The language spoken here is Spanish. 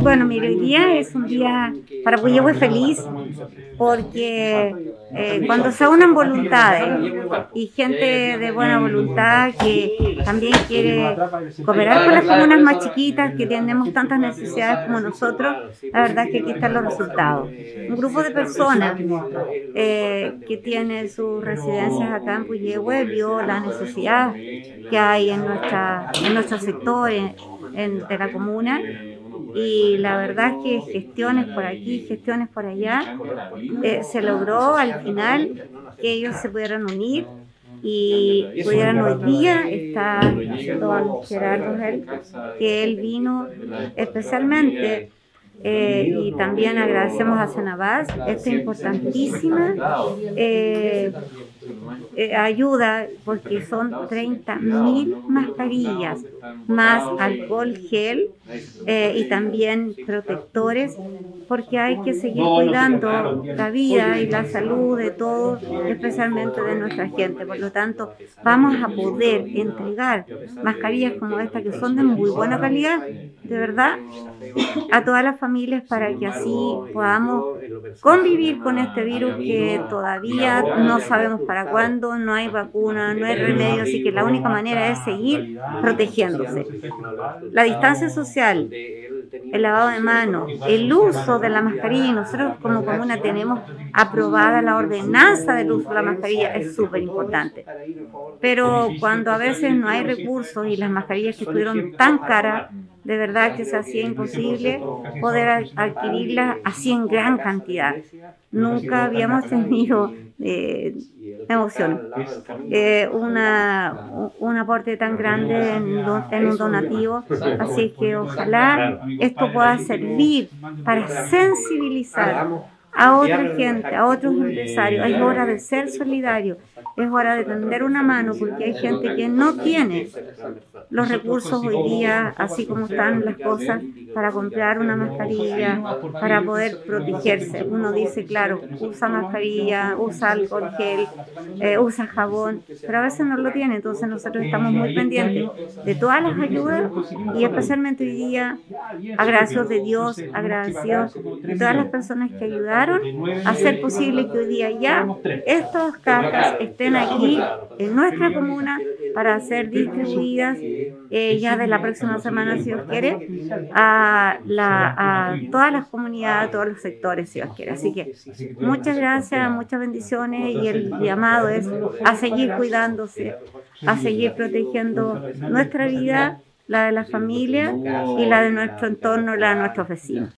Bueno, mire, hoy día es un día para Puyehue feliz porque eh, cuando se unen voluntades y gente de buena voluntad que también quiere cooperar con las comunas más chiquitas que tenemos tantas necesidades como nosotros, la verdad es que aquí están los resultados. Un grupo de personas eh, que tiene sus residencias acá en Puyehue vio la necesidad que hay en, nuestra, nuestro sector, en, de la comuna, y la verdad es que gestiones por aquí, gestiones por allá, eh, se logró al final que ellos se pudieran unir y pudieran hoy día estar don Gerardo que él vino especialmente eh, y también agradecemos a Senabas esta importantísima eh, eh, ayuda porque son 30 mil mascarillas más alcohol gel eh, y también protectores porque hay que seguir cuidando la vida y la salud de todos, especialmente de nuestra gente. Por lo tanto, vamos a poder entregar mascarillas como esta que son de muy buena calidad, de verdad, a todas las familias para que así podamos convivir con este virus que todavía no sabemos para cuándo, no hay vacuna, no hay remedio, así que la única manera es seguir protegiéndose. La distancia social, el lavado de manos, el uso de la mascarilla, y nosotros como comuna tenemos aprobada la ordenanza del uso de la mascarilla, es súper importante. Pero cuando a veces no hay recursos y las mascarillas que estuvieron tan caras, de verdad que se hacía imposible poder adquirirlas así en gran cantidad. Nunca habíamos tenido, eh, emoción, eh, una, un aporte tan grande en, en, un donativo, así que ojalá esto pueda servir para sensibilizar a otra gente, a otros empresarios. Es hora de ser solidario, es hora de tender una mano porque hay gente que no tiene los recursos hoy día, así como están las cosas, para comprar una mascarilla, para poder protegerse. Uno dice, claro, usa mascarilla, usa alcohol gel, eh, usa jabón, pero a veces no lo tiene, entonces nosotros estamos muy pendientes de todas las ayudas y especialmente hoy día agradecidos de Dios, agradecidos de todas las personas que ayudaron a hacer posible que hoy día ya estas cajas estén aquí en nuestra comuna para ser distribuidas eh, ya de la próxima semana, si Dios quiere, a, la, a todas las comunidades, a todos los sectores, si Dios quiere. Así que muchas gracias, muchas bendiciones y el llamado es a seguir cuidándose, a seguir protegiendo nuestra vida, la de la familia y la de nuestro entorno, la de nuestros vecinos.